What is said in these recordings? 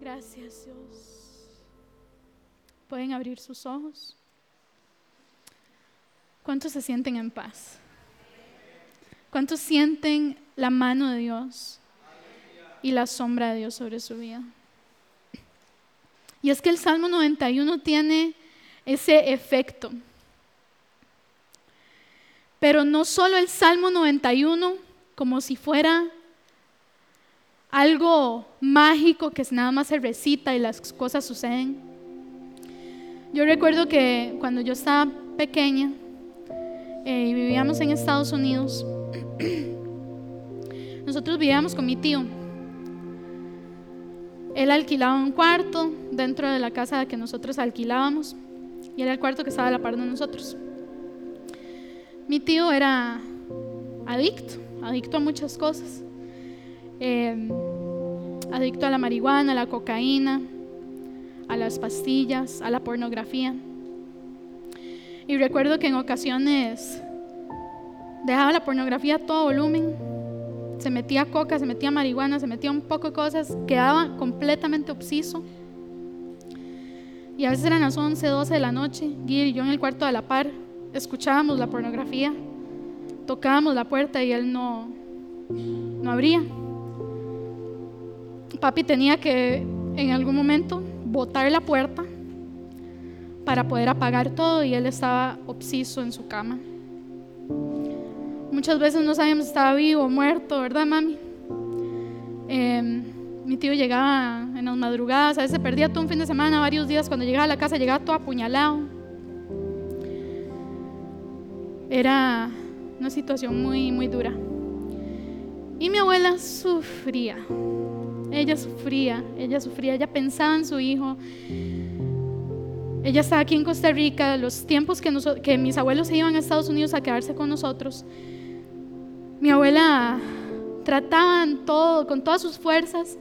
Gracias Dios. Pueden abrir sus ojos. ¿Cuántos se sienten en paz? ¿Cuántos sienten la mano de Dios y la sombra de Dios sobre su vida? Y es que el Salmo 91 tiene ese efecto. Pero no solo el Salmo 91 como si fuera algo mágico que nada más se recita y las cosas suceden. Yo recuerdo que cuando yo estaba pequeña eh, y vivíamos en Estados Unidos, nosotros vivíamos con mi tío. Él alquilaba un cuarto dentro de la casa que nosotros alquilábamos y era el cuarto que estaba a la par de nosotros. Mi tío era adicto, adicto a muchas cosas. Eh, adicto a la marihuana, a la cocaína, a las pastillas, a la pornografía. Y recuerdo que en ocasiones dejaba la pornografía a todo volumen, se metía coca, se metía marihuana, se metía un poco de cosas, quedaba completamente obseso. Y a veces eran las 11, 12 de la noche, y yo en el cuarto de la par, escuchábamos la pornografía, tocábamos la puerta y él no, no abría. Papi tenía que en algún momento botar la puerta para poder apagar todo y él estaba obseso en su cama. Muchas veces no sabíamos si estaba vivo o muerto, ¿verdad, mami? Em, mi tío llegaba en las madrugadas, a veces perdía todo un fin de semana, varios días. Cuando llegaba a la casa llegaba todo apuñalado. Era una situación muy, muy dura. Y mi abuela sufría. Ella sufría, ella sufría, ella pensaba en su hijo. Ella estaba aquí en Costa Rica, los tiempos que, mis abuelos se iban a Estados Unidos a quedarse con nosotros. Mi abuela trataba todo, con todas sus fuerzas,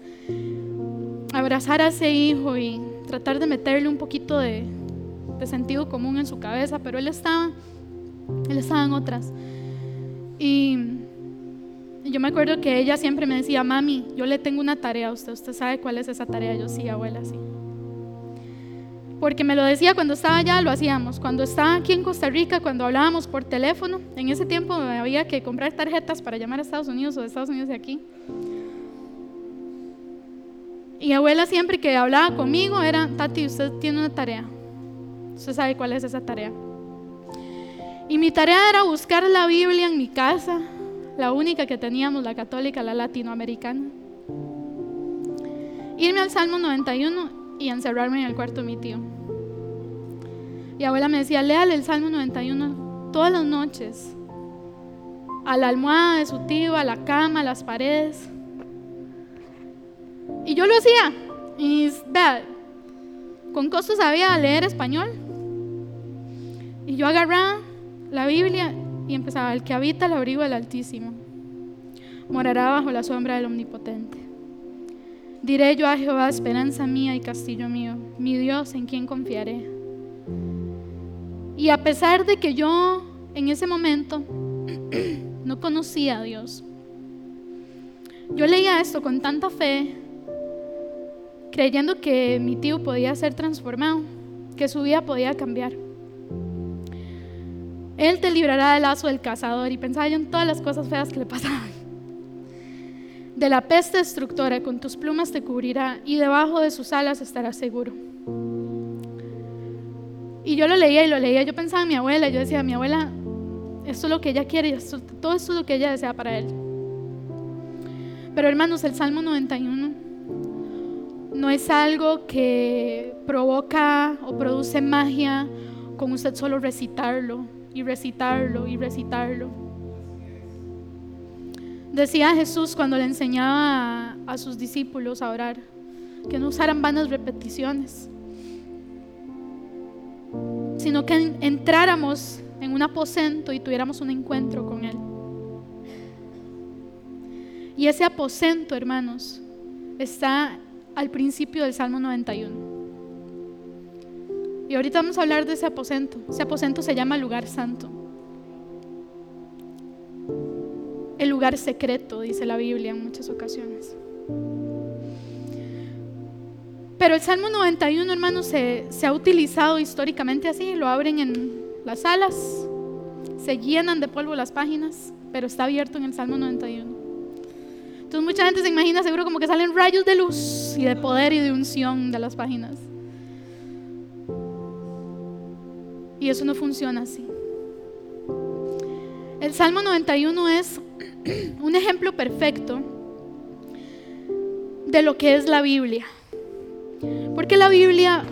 abrazar a ese hijo y tratar de meterle un poquito de, de sentido común en su cabeza, pero él estaba, él estaba en otras. Y yo me acuerdo que ella siempre me decía, mami, yo le tengo una tarea a usted, usted sabe cuál es esa tarea. Yo sí, abuela, sí. Porque me lo decía cuando estaba allá, lo hacíamos. Cuando estaba aquí en Costa Rica, cuando hablábamos por teléfono, en ese tiempo había que comprar tarjetas para llamar a Estados Unidos o de Estados Unidos de aquí. Y abuela siempre que hablaba conmigo era, Tati, usted tiene una tarea. Usted sabe cuál es esa tarea. Y mi tarea era buscar la Biblia en mi casa, la única que teníamos, la católica, la latinoamericana. Irme al Salmo 91 y encerrarme en el cuarto de mi tío. Y abuela me decía, léale el Salmo 91 todas las noches, a la almohada de su tío, a la cama, a las paredes. Y yo lo hacía. Y vea, con costo sabía leer español. Y yo agarraba la Biblia y empezaba, el que habita el abrigo del Altísimo, morará bajo la sombra del Omnipotente. Diré yo a Jehová, esperanza mía y castillo mío, mi Dios en quien confiaré. Y a pesar de que yo en ese momento no conocía a Dios, yo leía esto con tanta fe, creyendo que mi tío podía ser transformado, que su vida podía cambiar. Él te librará del lazo del cazador. Y pensaba yo en todas las cosas feas que le pasaban. De la peste destructora, con tus plumas te cubrirá y debajo de sus alas estarás seguro. Y yo lo leía y lo leía. Yo pensaba en mi abuela. Yo decía, mi abuela, esto es lo que ella quiere, esto, todo esto es lo que ella desea para él. Pero hermanos, el Salmo 91 no es algo que provoca o produce magia con usted solo recitarlo y recitarlo y recitarlo. Decía Jesús cuando le enseñaba a, sus discípulos a orar, que no usaran vanas repeticiones, sino que entráramos en un aposento y tuviéramos un encuentro con Él. Y ese aposento, hermanos, está al principio del Salmo 91. Y ahorita vamos a hablar de ese aposento. Ese aposento se llama lugar santo. El lugar secreto, dice la Biblia en muchas ocasiones. Pero el Salmo 91, hermanos, se, se ha utilizado históricamente así, lo abren en las salas, se llenan de polvo las páginas, pero está abierto en el Salmo 91. Entonces mucha gente se imagina seguro como que salen rayos de luz y de poder y de unción de las páginas. Y eso no funciona así. El Salmo 91 es un ejemplo perfecto de lo que es la Biblia. Porque la Biblia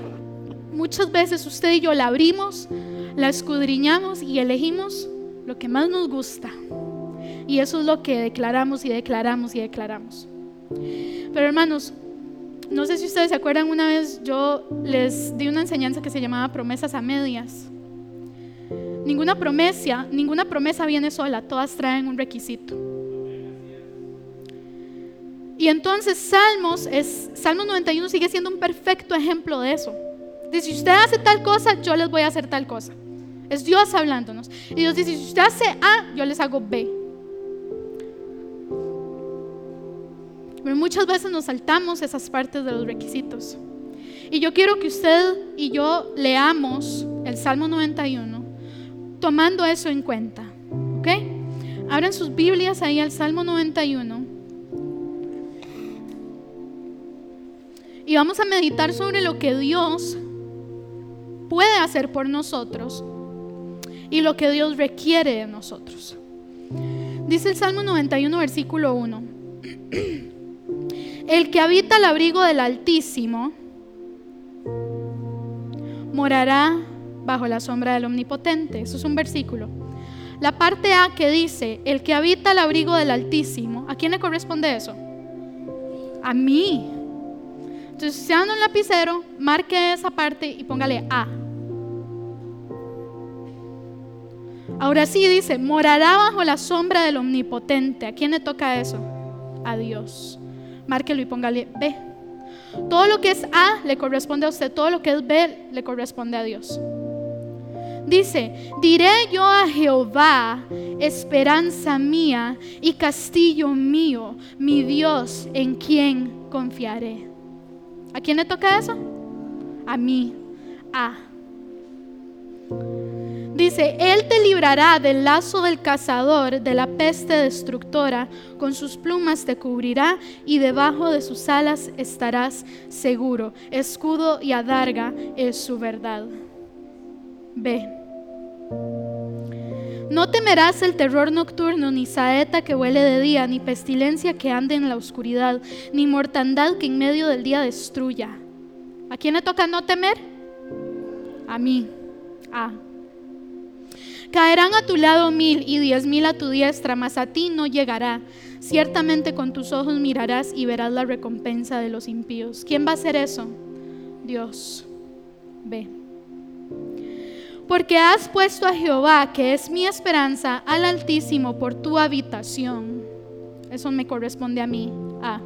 muchas veces usted y yo la abrimos, la escudriñamos y elegimos lo que más nos gusta. Y eso es lo que declaramos y declaramos y declaramos. Pero hermanos, no sé si ustedes se acuerdan, una vez yo les di una enseñanza que se llamaba promesas a medias. Ninguna promesa, ninguna promesa viene sola, todas traen un requisito. Y entonces Salmos es Salmos 91 sigue siendo un perfecto ejemplo de eso. Dice, si usted hace tal cosa, yo les voy a hacer tal cosa. Es Dios hablándonos. Y Dios dice, si usted hace A, yo les hago B. Pero muchas veces nos saltamos esas partes de los requisitos. Y yo quiero que usted y yo leamos el Salmo 91 tomando eso en cuenta. ¿Ok? Abran sus Biblias ahí al Salmo 91. Y vamos a meditar sobre lo que Dios puede hacer por nosotros y lo que Dios requiere de nosotros. Dice el Salmo 91, versículo 1. El que habita el abrigo del Altísimo morará bajo la sombra del Omnipotente. Eso es un versículo. La parte A que dice, el que habita el abrigo del Altísimo, ¿a quién le corresponde eso? A mí. Entonces, si anda un lapicero, marque esa parte y póngale A. Ahora sí dice, morará bajo la sombra del Omnipotente. ¿A quién le toca eso? A Dios. Márquelo y póngale B. Todo lo que es A le corresponde a usted, todo lo que es B le corresponde a Dios. Dice, diré yo a Jehová, esperanza mía y castillo mío, mi Dios en quien confiaré. ¿A quién le toca eso? A mí. A. Dice, Él te librará del lazo del cazador, de la peste destructora, con sus plumas te cubrirá y debajo de sus alas estarás seguro. Escudo y adarga es su verdad. Ve. No temerás el terror nocturno, ni saeta que huele de día, ni pestilencia que ande en la oscuridad, ni mortandad que en medio del día destruya. ¿A quién le toca no temer? A mí. A. Caerán a tu lado mil y diez mil a tu diestra, mas a ti no llegará. Ciertamente con tus ojos mirarás y verás la recompensa de los impíos. ¿Quién va a hacer eso? Dios. Ve. Porque has puesto a Jehová, que es mi esperanza, al Altísimo por tu habitación. Eso me corresponde a mí. A.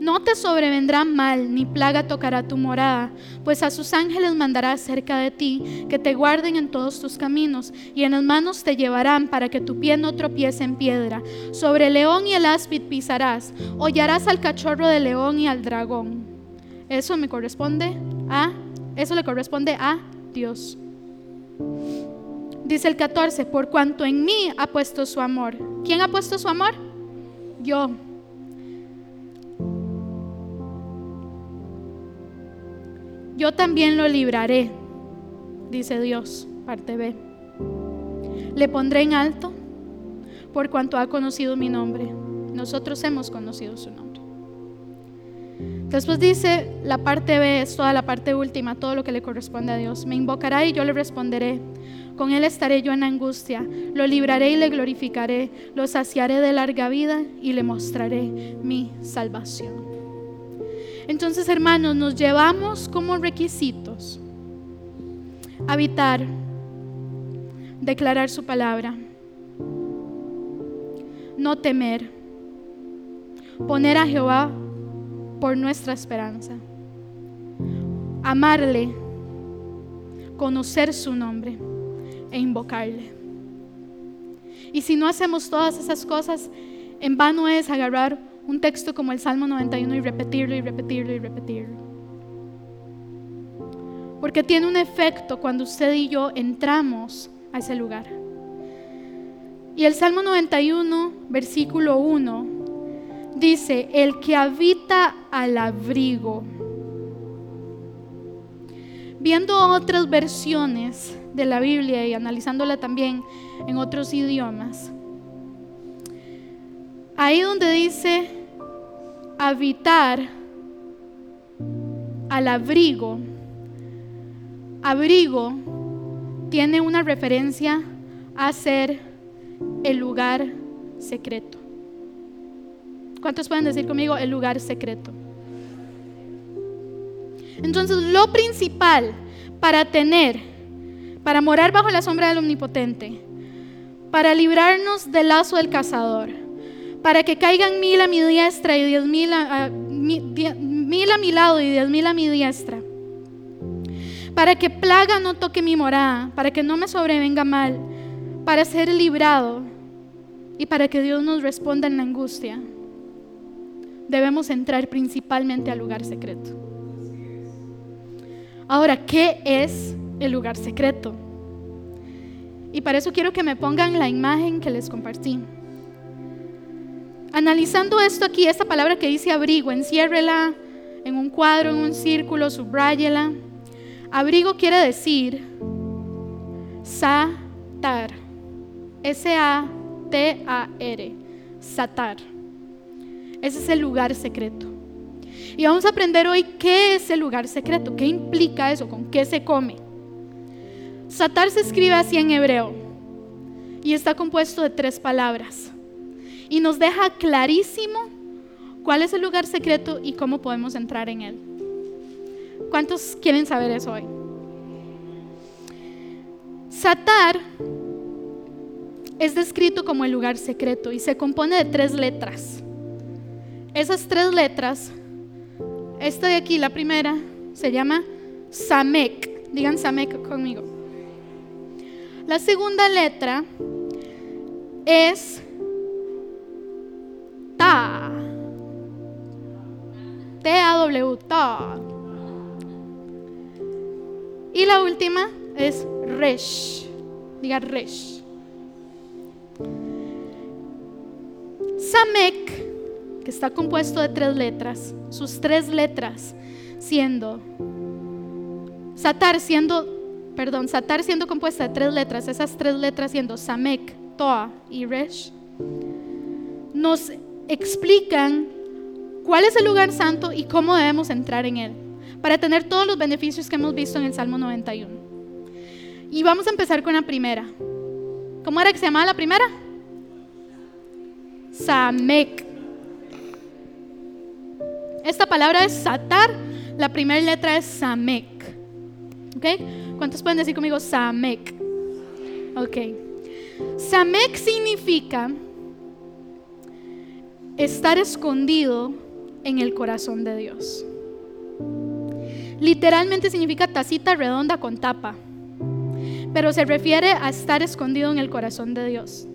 No te sobrevendrá mal, ni plaga tocará tu morada, pues a sus ángeles mandará cerca de ti, que te guarden en todos tus caminos, y en las manos te llevarán para que tu pie no tropiece en piedra. Sobre el león y el áspid pisarás, hollarás al cachorro del león y al dragón. Eso me corresponde a, eso le corresponde a Dios. Dice el 14, por cuanto en mí ha puesto su amor. ¿Quién ha puesto su amor? Yo. Yo también lo libraré, dice Dios, parte B. Le pondré en alto por cuanto ha conocido mi nombre. Nosotros hemos conocido su nombre. Después dice, la parte B es toda la parte última, todo lo que le corresponde a Dios. Me invocará y yo le responderé. Con él estaré yo en angustia. Lo libraré y le glorificaré. Lo saciaré de larga vida y le mostraré mi salvación. Entonces, hermanos, nos llevamos como requisitos habitar, declarar su palabra, no temer, poner a Jehová por nuestra esperanza, amarle, conocer su nombre e invocarle. Y si no hacemos todas esas cosas, en vano es agarrar un texto como el Salmo 91 y repetirlo y repetirlo y repetirlo. Porque tiene un efecto cuando usted y yo entramos a ese lugar. Y el Salmo 91, versículo 1, dice, el que habita al abrigo. Viendo otras versiones de la Biblia y analizándola también en otros idiomas, ahí donde dice habitar al abrigo, abrigo tiene una referencia a ser el lugar secreto. ¿Cuántos pueden decir conmigo el lugar secreto? Entonces, lo principal para tener, para morar bajo la sombra del Omnipotente, para librarnos del lazo del cazador, para que caigan mil a mi diestra y diez mil a, mil a mi lado y diez mil a mi diestra, para que plaga no toque mi morada, para que no me sobrevenga mal, para ser librado y para que Dios nos responda en la angustia debemos entrar principalmente al lugar secreto. Ahora, ¿qué es el lugar secreto? Y para eso quiero que me pongan la imagen que les compartí. Analizando esto aquí, esta palabra que dice abrigo, enciérrela en un cuadro, en un círculo, subráyela. Abrigo quiere decir satar. S-A-T-A-R. Satar. Ese es el lugar secreto. Y vamos a aprender hoy qué es el lugar secreto, qué implica eso, con qué se come. Satar se escribe así en hebreo y está compuesto de tres palabras. Y nos deja clarísimo cuál es el lugar secreto y cómo podemos entrar en él. ¿Cuántos quieren saber eso hoy? Satar es descrito como el lugar secreto y se compone de tres letras. Esas tres letras, esta de aquí, la primera, se llama Samek. Digan Samek conmigo. La segunda letra es Ta. T-A-W, Ta. Y la última es Resh. Diga Resh. Samek que está compuesto de tres letras, sus tres letras siendo Satar siendo, perdón, Satar siendo compuesta de tres letras, esas tres letras siendo Samek, Toa y Resh, nos explican cuál es el lugar santo y cómo debemos entrar en él, para tener todos los beneficios que hemos visto en el Salmo 91. Y vamos a empezar con la primera. ¿Cómo era que se llamaba la primera? Samek. Esta palabra es satar, la primera letra es samek. ¿Ok? ¿Cuántos pueden decir conmigo samek? Ok. Samek significa estar escondido en el corazón de Dios. Literalmente significa tacita redonda con tapa, pero se refiere a estar escondido en el corazón de Dios.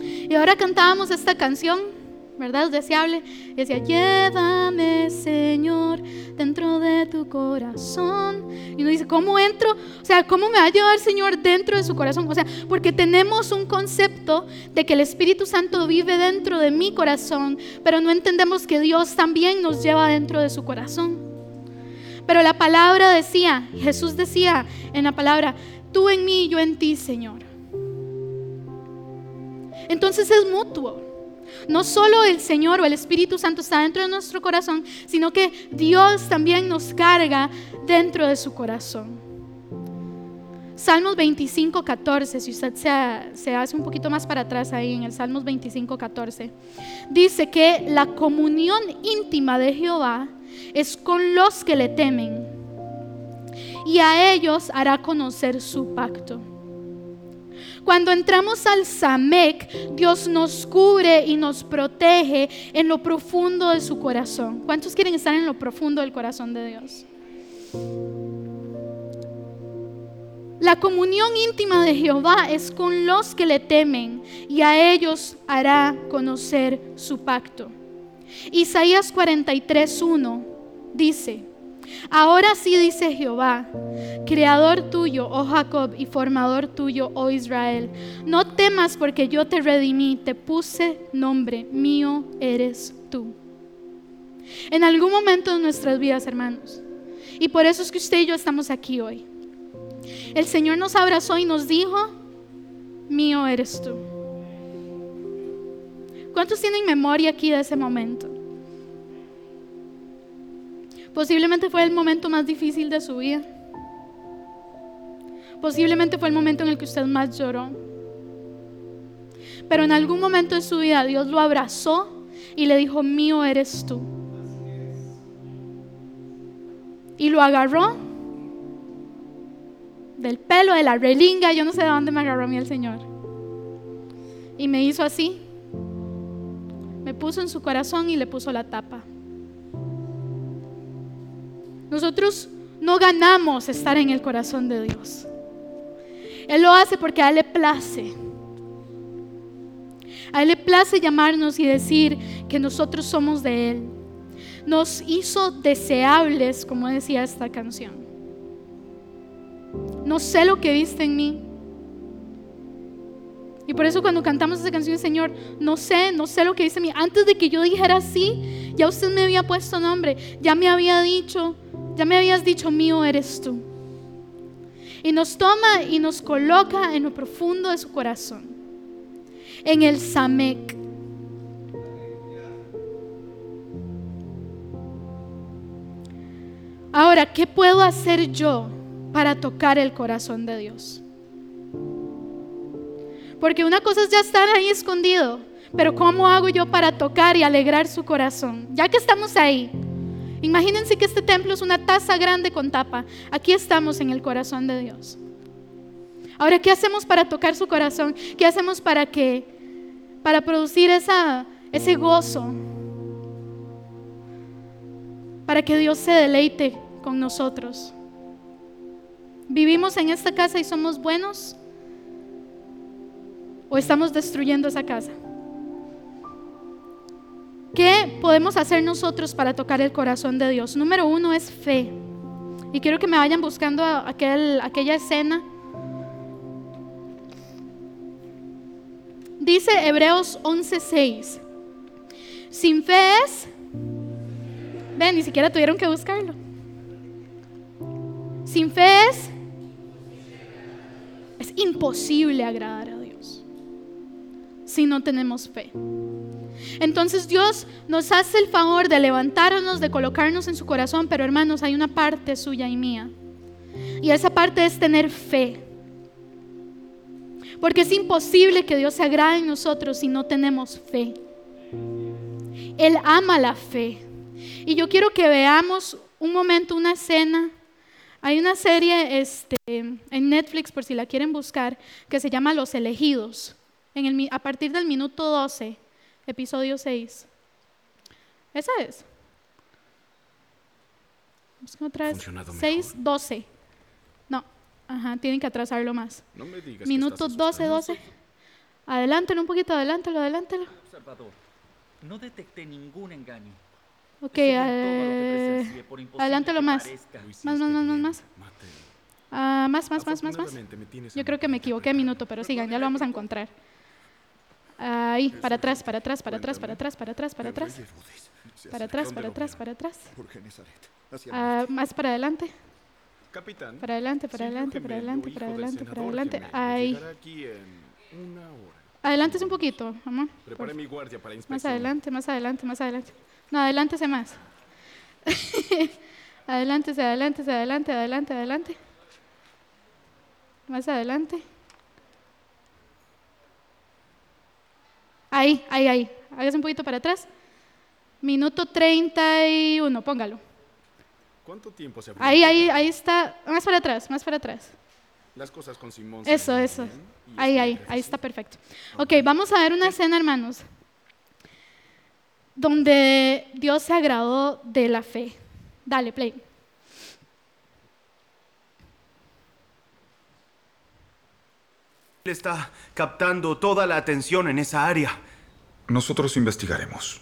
Y ahora cantábamos esta canción ¿verdad? Es deseable. Y decía, llévame, Señor, dentro de tu corazón. Y uno dice, ¿cómo entro? O sea, ¿cómo me va a llevar, Señor, dentro de su corazón? O sea, porque tenemos un concepto de que el Espíritu Santo vive dentro de mi corazón, pero no entendemos que Dios también nos lleva dentro de su corazón. Pero la palabra decía, Jesús decía en la palabra, tú en mí, yo en ti, Señor. Entonces es mutuo. No solo el Señor o el Espíritu Santo está dentro de nuestro corazón, sino que Dios también nos carga dentro de su corazón. Salmos 25, 14, si usted se, hace un poquito más para atrás ahí en el Salmos 25, 14, dice que la comunión íntima de Jehová es con los que le temen y a ellos hará conocer su pacto. Cuando entramos al Samek, Dios nos cubre y nos protege en lo profundo de su corazón. ¿Cuántos quieren estar en lo profundo del corazón de Dios? La comunión íntima de Jehová es con los que le temen y a ellos hará conocer su pacto. Isaías 43.1 dice, Ahora sí dice Jehová, creador tuyo, oh Jacob, y formador tuyo, oh Israel, no temas porque yo te redimí, te puse nombre, mío eres tú. En algún momento de nuestras vidas, hermanos, y por eso es que usted y yo estamos aquí hoy. El Señor nos abrazó y nos dijo, mío eres tú. ¿Cuántos tienen memoria aquí de ese momento? Posiblemente fue el momento más difícil de su vida. Posiblemente fue el momento en el que usted más lloró. Pero en algún momento de su vida Dios lo abrazó y le dijo, mío eres tú. Y lo agarró del pelo, de la relinga, yo no sé de dónde me agarró a mí el Señor. Y me hizo así. Me puso en su corazón y le puso la tapa. Nosotros no ganamos estar en el corazón de Dios. Él lo hace porque a Él le place. A Él le place llamarnos y decir que nosotros somos de Él. Nos hizo deseables, como decía esta canción. No sé lo que viste en mí. Y por eso cuando cantamos esa canción, Señor, no sé, no sé lo que en mí. Antes de que yo dijera sí, ya usted me había puesto nombre, ya me había dicho ya me habías dicho, mío eres tú. Y nos toma y nos coloca en lo profundo de su corazón, en el Samek. Ahora, ¿qué puedo hacer yo para tocar el corazón de Dios? Porque una cosa es ya estar ahí escondido, pero ¿cómo hago yo para tocar y alegrar su corazón? Ya que estamos ahí, Imagínense que este templo es una taza grande con tapa. Aquí estamos en el corazón de Dios. Ahora, ¿qué hacemos para tocar su corazón? ¿Qué hacemos para que para producir ese gozo? Para que Dios se deleite con nosotros. ¿Vivimos en esta casa y somos buenos? ¿O estamos destruyendo esa casa? ¿Qué podemos hacer nosotros para tocar el corazón de Dios? Número uno es fe. Y quiero que me vayan buscando aquel, aquella escena. Dice Hebreos 11:6. Sin fe es... Ven, ni siquiera tuvieron que buscarlo. Sin fe es... Es imposible agradar a si no tenemos fe. Entonces Dios nos hace el favor de levantarnos, de colocarnos en su corazón, pero hermanos, hay una parte suya y mía. Y esa parte es tener fe. Porque es imposible que Dios se agrade en nosotros si no tenemos fe. Él ama la fe. Y yo quiero que veamos un momento, una escena. Hay una serie este, en Netflix, por si la quieren buscar, que se llama Los Elegidos. En el, a partir del minuto 12 episodio 6. Esa es. otra vez. 6, 12. No, ajá, tienen que atrasarlo más. No me digas Minuto 12, 12. Adelántalo un poquito, adelántalo, adelántalo. Observador, no detecté ningún engaño. Ok, eh, adelántalo más. Más, más, más, más, más. Uh, más, más, más, más, más. Yo creo que me equivoqué minuto, pero sigan, ya lo vamos a encontrar. Ahí, para atrás, para atrás, para atrás, para atrás, para atrás, para atrás. Para atrás, para atrás, para atrás. Ah, más para adelante. Capitán. Para adelante, para adelante, para adelante, para adelante, para adelante. Ahí. Adelante un poquito, mamá. Prepare mi guardia para. Más adelante, más adelante, más adelante. No, adelántese más. adelántese, adelántese, adelante, adelante, adelante. Más adelante. Ahí, ahí, ahí. Hágase un poquito para atrás. Minuto 31, póngalo. ¿Cuánto tiempo se Ahí, ahí, ahí está. Más para atrás, más para atrás. Las cosas con Simón. Eso, eso. Ahí, ahí, ahí está perfecto. Ok, vamos a ver una escena, hermanos, donde Dios se agradó de la fe. Dale, play. está captando toda la atención en esa área. Nosotros investigaremos.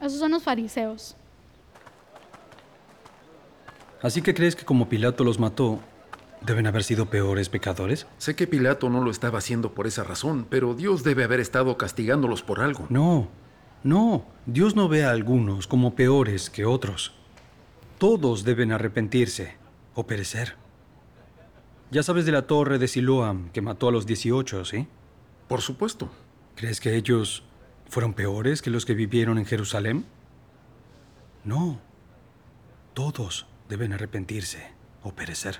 Esos son los fariseos. Así que crees que como Pilato los mató, deben haber sido peores pecadores? Sé que Pilato no lo estaba haciendo por esa razón, pero Dios debe haber estado castigándolos por algo. No, no. Dios no ve a algunos como peores que otros. Todos deben arrepentirse o perecer. Ya sabes de la torre de Siloam que mató a los 18, ¿sí? Por supuesto. ¿Crees que ellos fueron peores que los que vivieron en Jerusalén? No. Todos deben arrepentirse o perecer.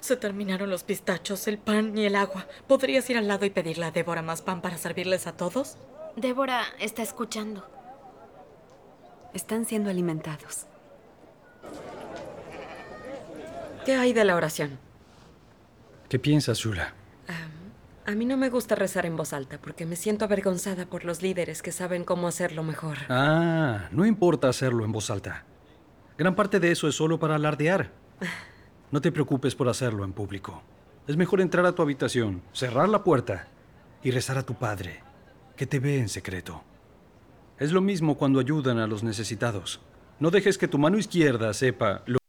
Se terminaron los pistachos, el pan y el agua. ¿Podrías ir al lado y pedirle a Débora más pan para servirles a todos? Débora está escuchando. Están siendo alimentados. ¿Qué hay de la oración? ¿Qué piensas, Shula? A mí no me gusta rezar en voz alta porque me siento avergonzada por los líderes que saben cómo hacerlo mejor. Ah, no importa hacerlo en voz alta. Gran parte de eso es solo para alardear. No te preocupes por hacerlo en público. Es mejor entrar a tu habitación, cerrar la puerta y rezar a tu padre, que te ve en secreto. Es lo mismo cuando ayudan a los necesitados. No dejes que tu mano izquierda sepa lo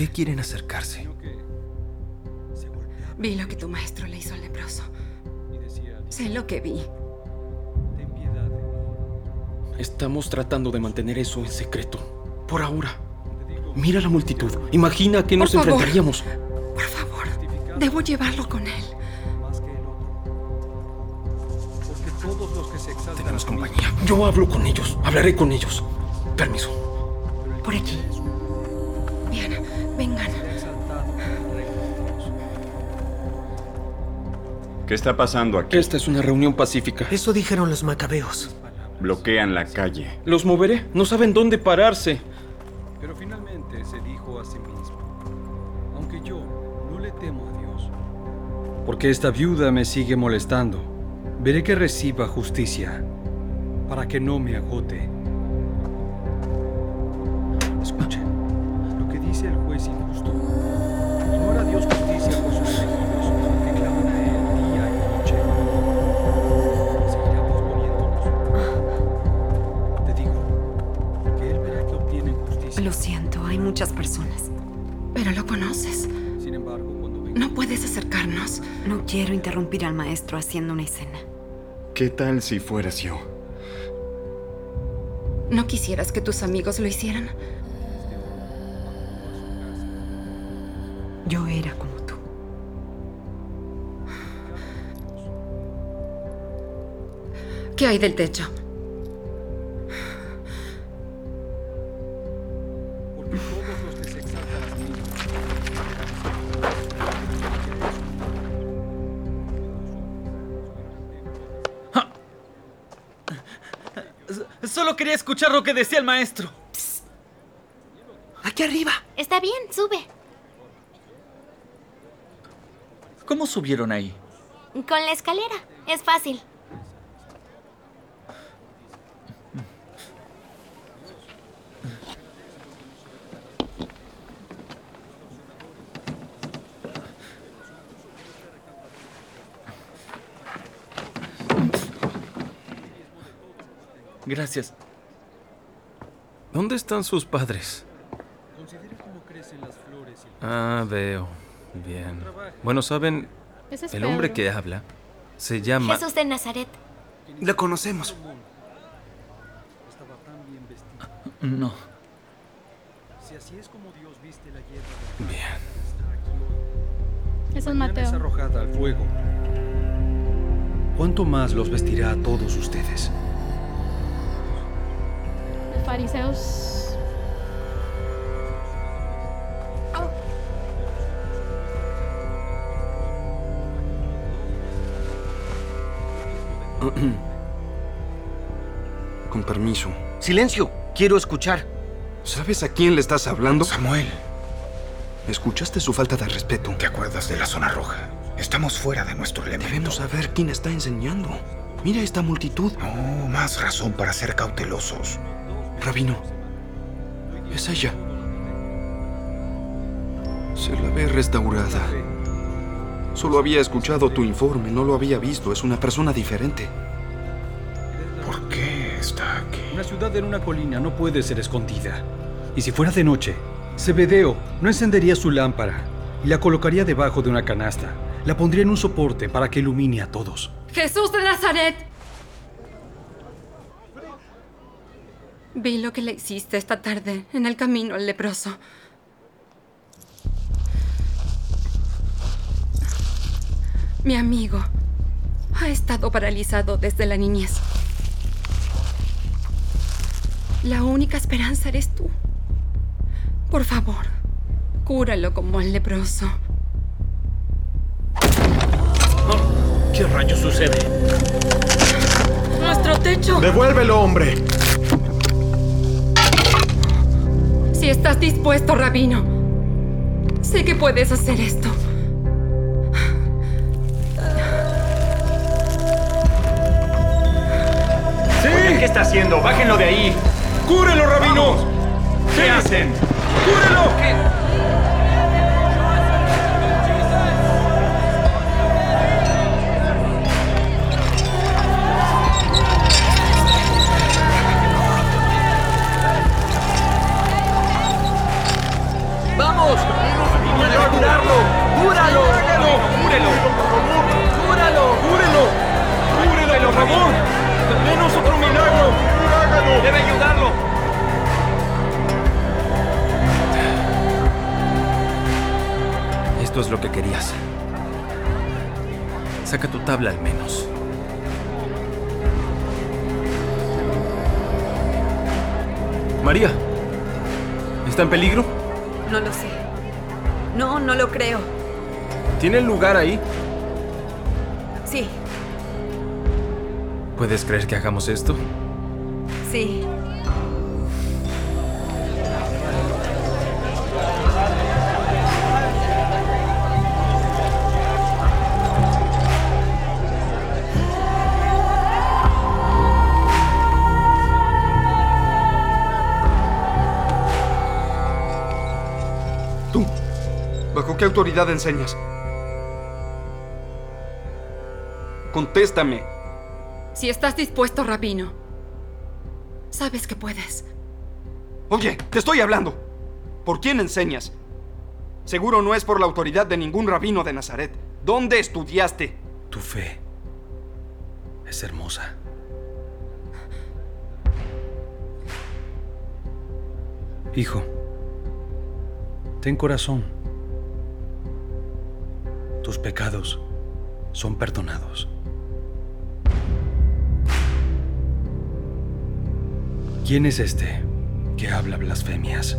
qué quieren acercarse? Vi lo que tu maestro le hizo al leproso. Sé lo que vi. Estamos tratando de mantener eso en secreto. Por ahora. Mira la multitud. Imagina que nos Por favor. enfrentaríamos. Por favor, debo llevarlo con él. Tenemos compañía. Yo hablo con ellos. Hablaré con ellos. Permiso. Por aquí. ¿Qué está pasando aquí? Esta es una reunión pacífica. Eso dijeron los macabeos. Bloquean la calle. Los moveré. No saben dónde pararse. Pero finalmente se dijo a sí mismo, aunque yo no le temo a Dios, porque esta viuda me sigue molestando, veré que reciba justicia, para que no me agote. Escuchen lo que dice el juez injusto. No hará Dios muchas personas. Pero lo conoces. Sin embargo, cuando venga No puedes acercarnos. No quiero interrumpir al maestro haciendo una escena. ¿Qué tal si fueras yo? ¿No quisieras que tus amigos lo hicieran? Yo era como tú. ¿Qué hay del techo? Escuchar lo que decía el maestro. Aquí arriba. Está bien, sube. ¿Cómo subieron ahí? Con la escalera. Es fácil. Gracias. ¿Dónde están sus padres? Ah, veo. Bien. Bueno, ¿saben? Ese es El hombre Pedro. que habla se llama... Jesús de Nazaret. Lo conocemos. No. Si así es como Dios viste la hierba Bien. Es mañana es Mateo. arrojada al fuego, ¿cuánto más los vestirá a todos ustedes? Fariseos. Con permiso. Silencio. Quiero escuchar. ¿Sabes a quién le estás hablando? Samuel, ¿Escuchaste su falta de respeto? ¿te acuerdas de la zona roja? Estamos fuera de nuestro elemento. Debemos saber quién está enseñando. Mira esta multitud. No, más razón para ser cautelosos. Rabino, es ella. Se la ve restaurada. Solo había escuchado tu informe, no lo había visto. Es una persona diferente. ¿Por qué está aquí? Una ciudad en una colina no puede ser escondida. Y si fuera de noche, Zebedeo no encendería su lámpara y la colocaría debajo de una canasta. La pondría en un soporte para que ilumine a todos. Jesús de Nazaret. Vi lo que le hiciste esta tarde en el camino al leproso. Mi amigo ha estado paralizado desde la niñez. La única esperanza eres tú. Por favor, cúralo como al leproso. ¿Qué rayos sucede? ¡Nuestro techo! ¡Devuélvelo, hombre! Si estás dispuesto, rabino, sé que puedes hacer esto. Oigan, ¿qué está haciendo? ¡Bájenlo de ahí! ¡Cúrelo, rabino! ¿Qué hacen? ¡Cúrelo! ¡Vamos! Curarlo! ¡Cúralo! ¡Cúrelo! ¡Cúralo! ¡Cúrelo! ¡Cúrelo, por favor! ¡Denos otro milagro! ¡Debe ayudarlo! Esto es lo que querías. Saca tu tabla al menos. María, ¿está en peligro? No lo sé. No, no lo creo. ¿Tiene lugar ahí? Sí, ¿Puedes creer que hagamos esto? sí. Tú. ¿Bajo qué autoridad enseñas? Contéstame. Si estás dispuesto, rabino, sabes que puedes. Oye, te estoy hablando. ¿Por quién enseñas? Seguro no es por la autoridad de ningún rabino de Nazaret. ¿Dónde estudiaste? Tu fe es hermosa. Hijo, ten corazón. Tus pecados son perdonados. ¿Quién es este que habla blasfemias?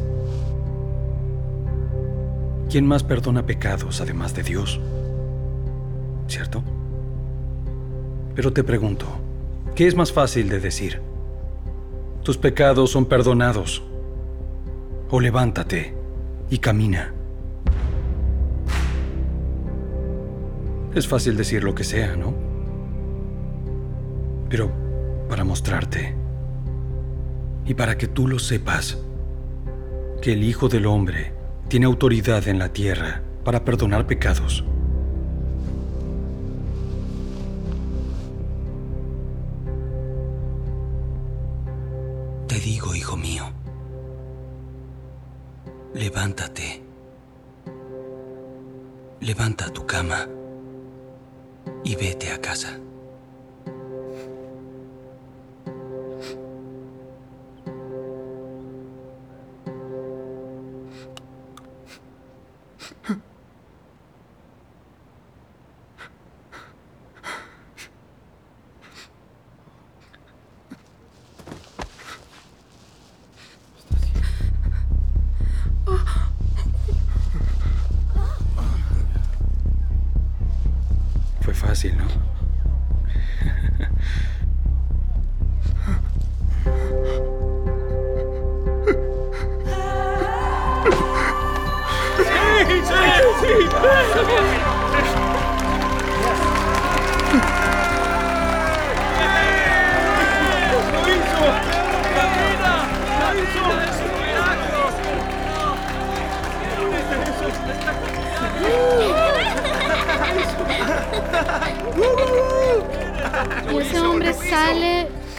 ¿Quién más perdona pecados además de Dios? ¿Cierto? Pero te pregunto, ¿qué es más fácil de decir? Tus pecados son perdonados. O levántate y camina. Es fácil decir lo que sea, ¿no? Pero para mostrarte y para que tú lo sepas, que el Hijo del Hombre tiene autoridad en la tierra para perdonar pecados.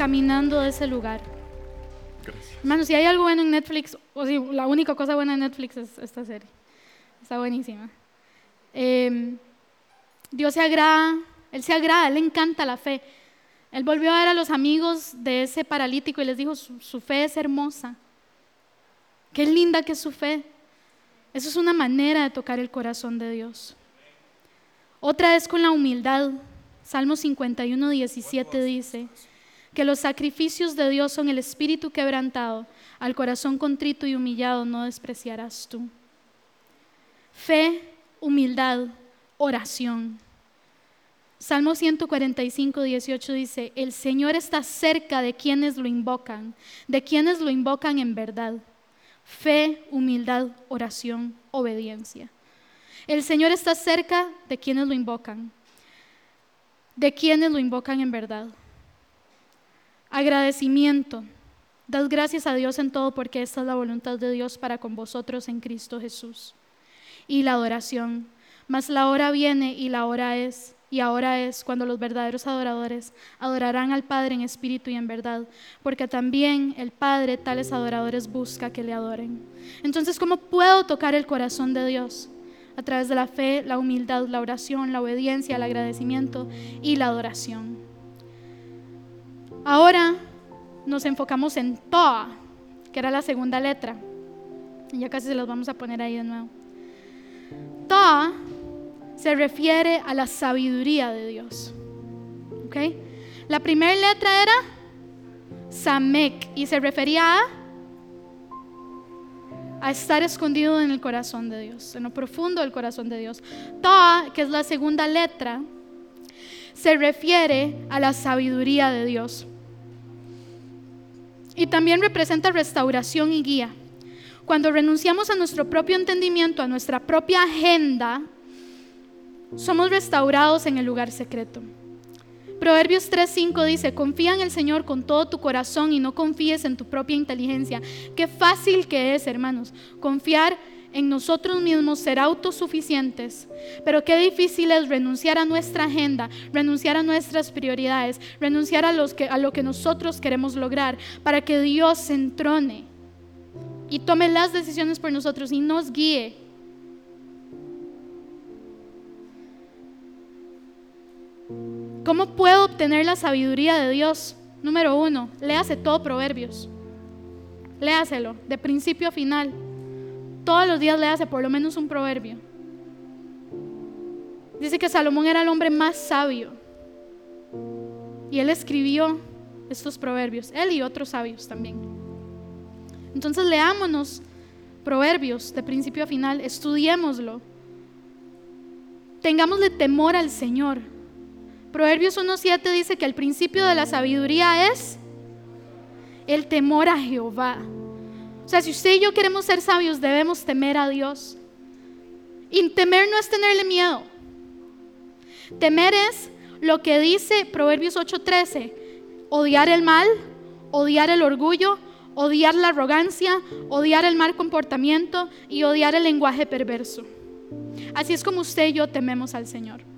Caminando de ese lugar. Gracias. Hermanos, si hay algo bueno en Netflix, o si la única cosa buena en Netflix es esta serie. Está buenísima. Eh, Dios se agrada, Él se agrada, Él le encanta la fe. Él volvió a ver a los amigos de ese paralítico y les dijo, su, su fe es hermosa. Qué linda que es su fe. Eso es una manera de tocar el corazón de Dios. Otra es con la humildad. Salmo 51, 17 dice que los sacrificios de Dios son el espíritu quebrantado, al corazón contrito y humillado no despreciarás tú. Fe, humildad, oración. Salmo 145, 18 dice, el Señor está cerca de quienes lo invocan, de quienes lo invocan en verdad. Fe, humildad, oración, obediencia. El Señor está cerca de quienes lo invocan, de quienes lo invocan en verdad. Agradecimiento. Dad gracias a Dios en todo porque esta es la voluntad de Dios para con vosotros en Cristo Jesús. Y la adoración. Mas la hora viene y la hora es, y ahora es cuando los verdaderos adoradores adorarán al Padre en espíritu y en verdad, porque también el Padre tales adoradores busca que le adoren. Entonces, ¿cómo puedo tocar el corazón de Dios? A través de la fe, la humildad, la oración, la obediencia, el agradecimiento y la adoración. Ahora nos enfocamos en Toa, que era la segunda letra. Ya casi se los vamos a poner ahí de nuevo. Toa se refiere a la sabiduría de Dios. ¿Ok? La primera letra era Samek y se refería a, a estar escondido en el corazón de Dios, en lo profundo del corazón de Dios. Toa, que es la segunda letra, se refiere a la sabiduría de Dios. Y también representa restauración y guía. Cuando renunciamos a nuestro propio entendimiento, a nuestra propia agenda, somos restaurados en el lugar secreto. Proverbios 3:5 dice, confía en el Señor con todo tu corazón y no confíes en tu propia inteligencia. Qué fácil que es, hermanos, confiar en nosotros mismos, ser autosuficientes. Pero qué difícil es renunciar a nuestra agenda, renunciar a nuestras prioridades, renunciar a, que, a lo que nosotros queremos lograr para que Dios se entrone y tome las decisiones por nosotros y nos guíe. ¿Cómo puedo obtener la sabiduría de Dios? Número uno, léase todo Proverbios. Léaselo, de principio a final. Todos los días léase por lo menos un proverbio. Dice que Salomón era el hombre más sabio. Y él escribió estos proverbios, él y otros sabios también. Entonces leámonos proverbios de principio a final, estudiémoslo. Tengámosle temor al Señor. Proverbios 1.7 dice que el principio de la sabiduría es el temor a Jehová. O sea, si usted y yo queremos ser sabios, debemos temer a Dios. Y temer no es tenerle miedo. Temer es lo que dice Proverbios 8:13, odiar el mal, odiar el orgullo, odiar la arrogancia, odiar el mal comportamiento y odiar el lenguaje perverso. Así es como usted y yo tememos al Señor.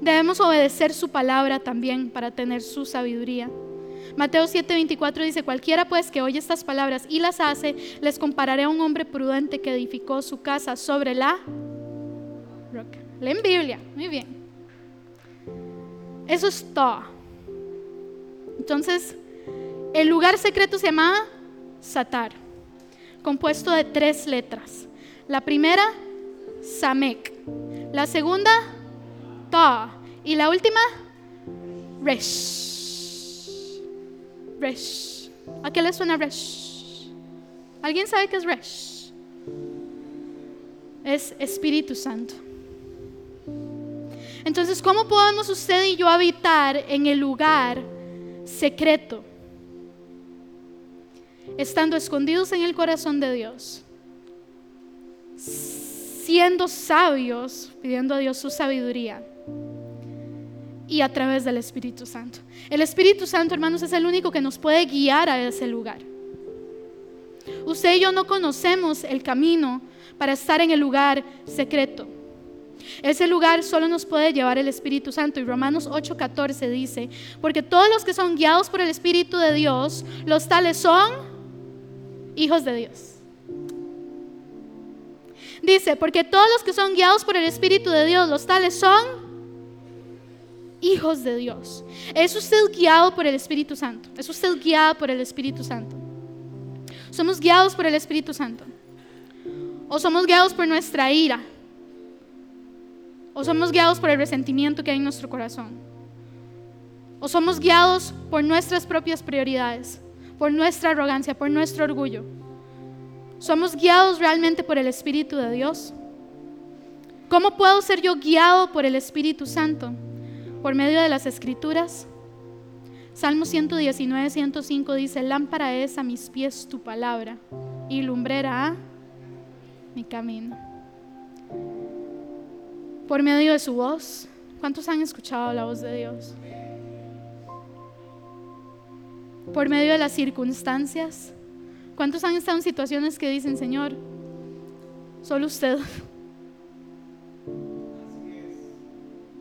Debemos obedecer su palabra también para tener su sabiduría. Mateo 7:24 dice, cualquiera pues que oye estas palabras y las hace, les compararé a un hombre prudente que edificó su casa sobre la roca. Leen Biblia, muy bien. Eso es todo. Entonces, el lugar secreto se llamaba Satar, compuesto de tres letras. La primera, Samek. La segunda, Y la última, Resh. Resh. ¿A qué le suena Resh? ¿Alguien sabe qué es Resh? Es Espíritu Santo. Entonces, ¿cómo podemos usted y yo habitar en el lugar secreto? Estando escondidos en el corazón de Dios, siendo sabios, pidiendo a Dios su sabiduría y a través del Espíritu Santo. El Espíritu Santo, hermanos, es el único que nos puede guiar a ese lugar. Usted y yo no conocemos el camino para estar en el lugar secreto. Ese lugar solo nos puede llevar el Espíritu Santo. Y Romanos 8:14 dice, porque todos los que son guiados por el Espíritu de Dios, los tales son hijos de Dios. Dice, porque todos los que son guiados por el Espíritu de Dios, los tales son hijos de Dios. ¿Es usted guiado por el Espíritu Santo? ¿Es usted guiado por el Espíritu Santo? ¿Somos guiados por el Espíritu Santo? ¿O somos guiados por nuestra ira? ¿O somos guiados por el resentimiento que hay en nuestro corazón? ¿O somos guiados por nuestras propias prioridades, por nuestra arrogancia, por nuestro orgullo? ¿Somos guiados realmente por el Espíritu de Dios? ¿Cómo puedo ser yo guiado por el Espíritu Santo? Por medio de las Escrituras. Salmo 119, 105 dice, lámpara es a mis pies tu palabra y lumbrera a mi camino por medio de su voz. ¿Cuántos han escuchado la voz de Dios? Por medio de las circunstancias. ¿Cuántos han estado en situaciones que dicen, Señor, solo usted?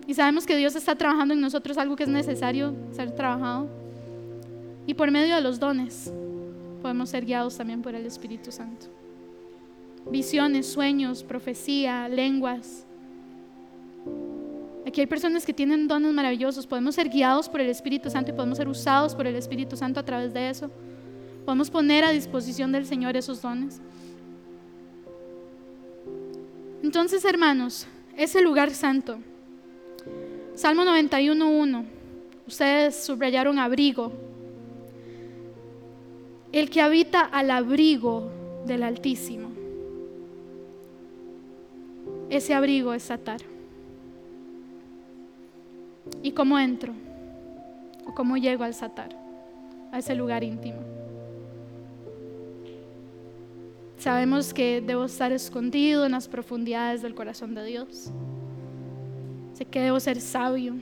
Y sabemos que Dios está trabajando en nosotros algo que es necesario ser trabajado. Y por medio de los dones podemos ser guiados también por el Espíritu Santo. Visiones, sueños, profecía, lenguas. Aquí hay personas que tienen dones maravillosos. Podemos ser guiados por el Espíritu Santo y podemos ser usados por el Espíritu Santo a través de eso. Podemos poner a disposición del Señor esos dones. Entonces, hermanos, ese lugar santo. Salmo 91.1. Ustedes subrayaron abrigo. El que habita al abrigo del Altísimo. Ese abrigo es atar. ¿Y cómo entro? ¿O cómo llego al satar? A ese lugar íntimo. Sabemos que debo estar escondido en las profundidades del corazón de Dios. Sé que debo ser sabio,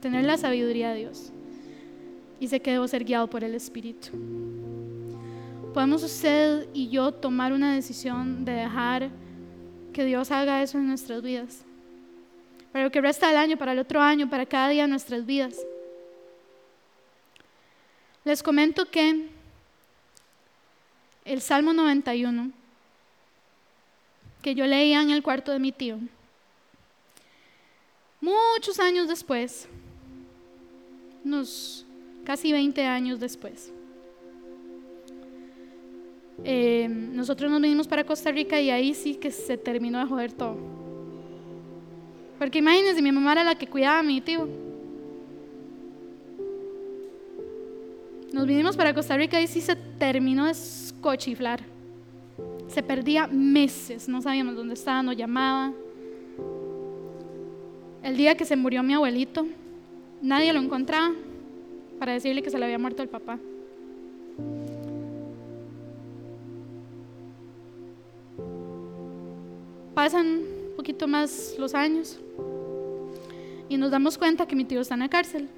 tener la sabiduría de Dios. Y sé que debo ser guiado por el Espíritu. Podemos usted y yo tomar una decisión de dejar que Dios haga eso en nuestras vidas para lo que resta del año, para el otro año, para cada día de nuestras vidas. Les comento que el Salmo 91, que yo leía en el cuarto de mi tío, muchos años después, unos casi 20 años después, eh, nosotros nos vinimos para Costa Rica y ahí sí que se terminó de joder todo. Porque imagínense, mi mamá era la que cuidaba a mi tío. Nos vinimos para Costa Rica y sí se terminó de escochiflar. Se perdía meses, no sabíamos dónde estaba, no llamaba. El día que se murió mi abuelito, nadie lo encontraba para decirle que se le había muerto el papá. Pasan un poquito más los años y nos damos cuenta que mi tío está en la cárcel.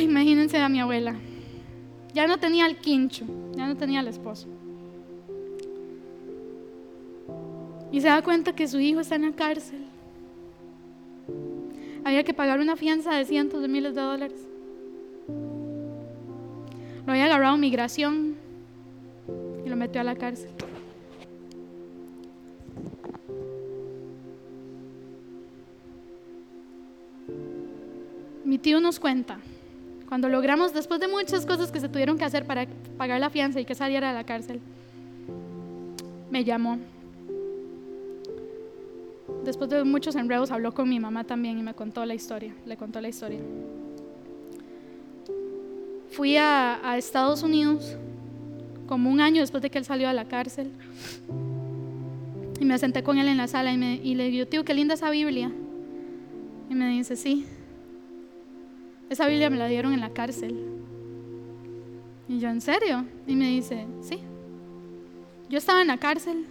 imagínense a mi abuela. Ya no tenía el quincho, ya no tenía el esposo. Y se da cuenta que su hijo está en la cárcel. Había que pagar una fianza de cientos de miles de dólares. Lo había agarrado migración y lo metió a la cárcel. Mi tío nos cuenta, cuando logramos, después de muchas cosas que se tuvieron que hacer para pagar la fianza y que saliera de la cárcel, me llamó. Después de muchos enredos habló con mi mamá también y me contó la historia, le contó la historia. Fui a, Estados Unidos como un año después de que él salió de la cárcel y me senté con él en la sala y le digo, tío, qué linda esa Biblia. Y me dice, sí, esa Biblia me la dieron en la cárcel. Y yo, ¿en serio? Y me dice, sí. Yo estaba en la cárcel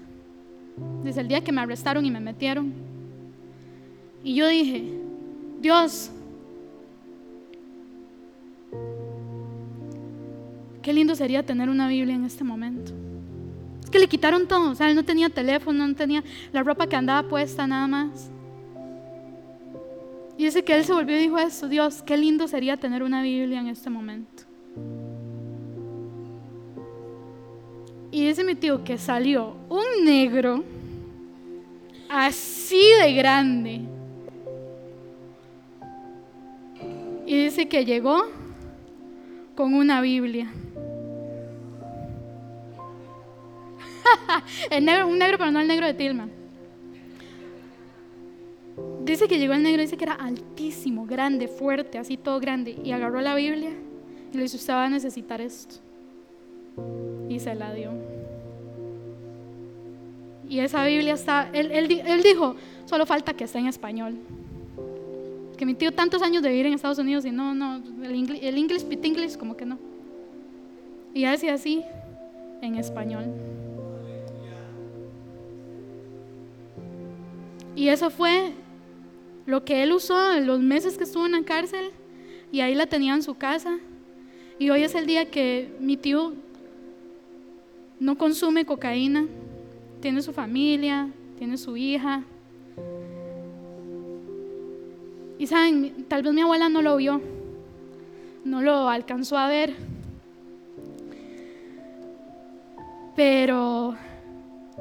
desde el día que me arrestaron y me metieron. Y yo dije, Dios, qué lindo sería tener una Biblia en este momento. que le quitaron todo. O sea, él no tenía teléfono, no tenía la ropa que andaba puesta, nada más. Y dice que él se volvió y dijo eso, Dios, qué lindo sería tener una Biblia en este momento. Y dice mi tío que salió un negro así de grande. Y dice que llegó con una Biblia. el negro, un negro, pero no el negro de Tilma. Dice que llegó el negro, dice que era altísimo, grande, fuerte, así todo grande. Y agarró la Biblia y le dijo, usted va a necesitar esto. Y se la dio. Y esa Biblia está, él, él dijo, solo falta que esté en español. Que mi tío tantos años de vivir en Estados Unidos y no, no, el inglés, el inglés, pit inglés, como que no. Y decía así, en español. Y eso fue lo que él usó en los meses que estuvo en la cárcel y ahí la tenía en su casa. Y hoy es el día que mi tío no consume cocaína, tiene su familia, tiene su hija. Y saben, tal vez mi abuela no lo vio, no lo alcanzó a ver, pero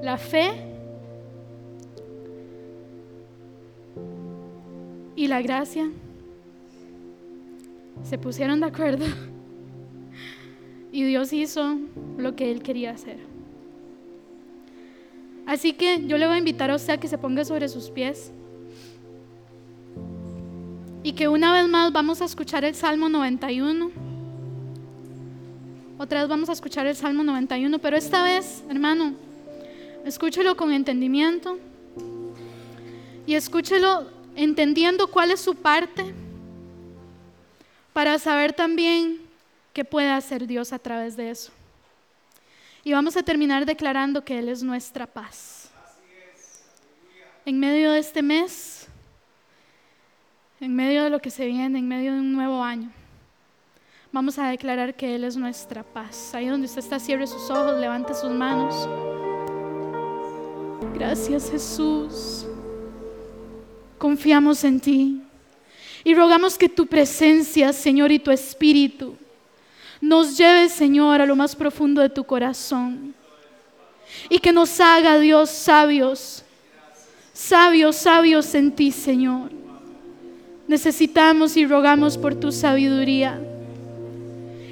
la fe y la gracia se pusieron de acuerdo y Dios hizo lo que Él quería hacer. Así que yo le voy a invitar a usted a que se ponga sobre sus pies y que una vez más vamos a escuchar el Salmo 91. Otra vez vamos a escuchar el Salmo 91, pero esta vez, hermano, escúchelo con entendimiento y escúchelo entendiendo cuál es su parte para saber también qué puede hacer Dios a través de eso. Y vamos a terminar declarando que Él es nuestra paz. En medio de este mes, en medio de lo que se viene, en medio de un nuevo año, vamos a declarar que Él es nuestra paz. Ahí donde usted está, cierre sus ojos, levante sus manos. Gracias Jesús. Confiamos en ti y rogamos que tu presencia, Señor, y tu espíritu nos lleve, Señor, a lo más profundo de tu corazón. Y que nos haga, Dios, sabios, sabios, sabios en ti, Señor. Necesitamos y rogamos por tu sabiduría.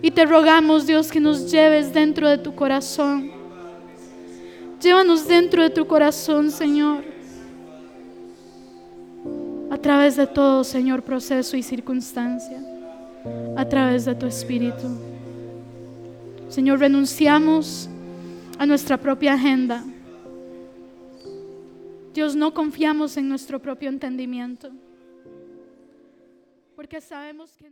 Y te rogamos, Dios, que nos lleves dentro de tu corazón. Llévanos dentro de tu corazón, Señor a través de todo, Señor, proceso y circunstancia, a través de tu Espíritu. Señor, renunciamos a nuestra propia agenda. Dios, no confiamos en nuestro propio entendimiento, porque sabemos que...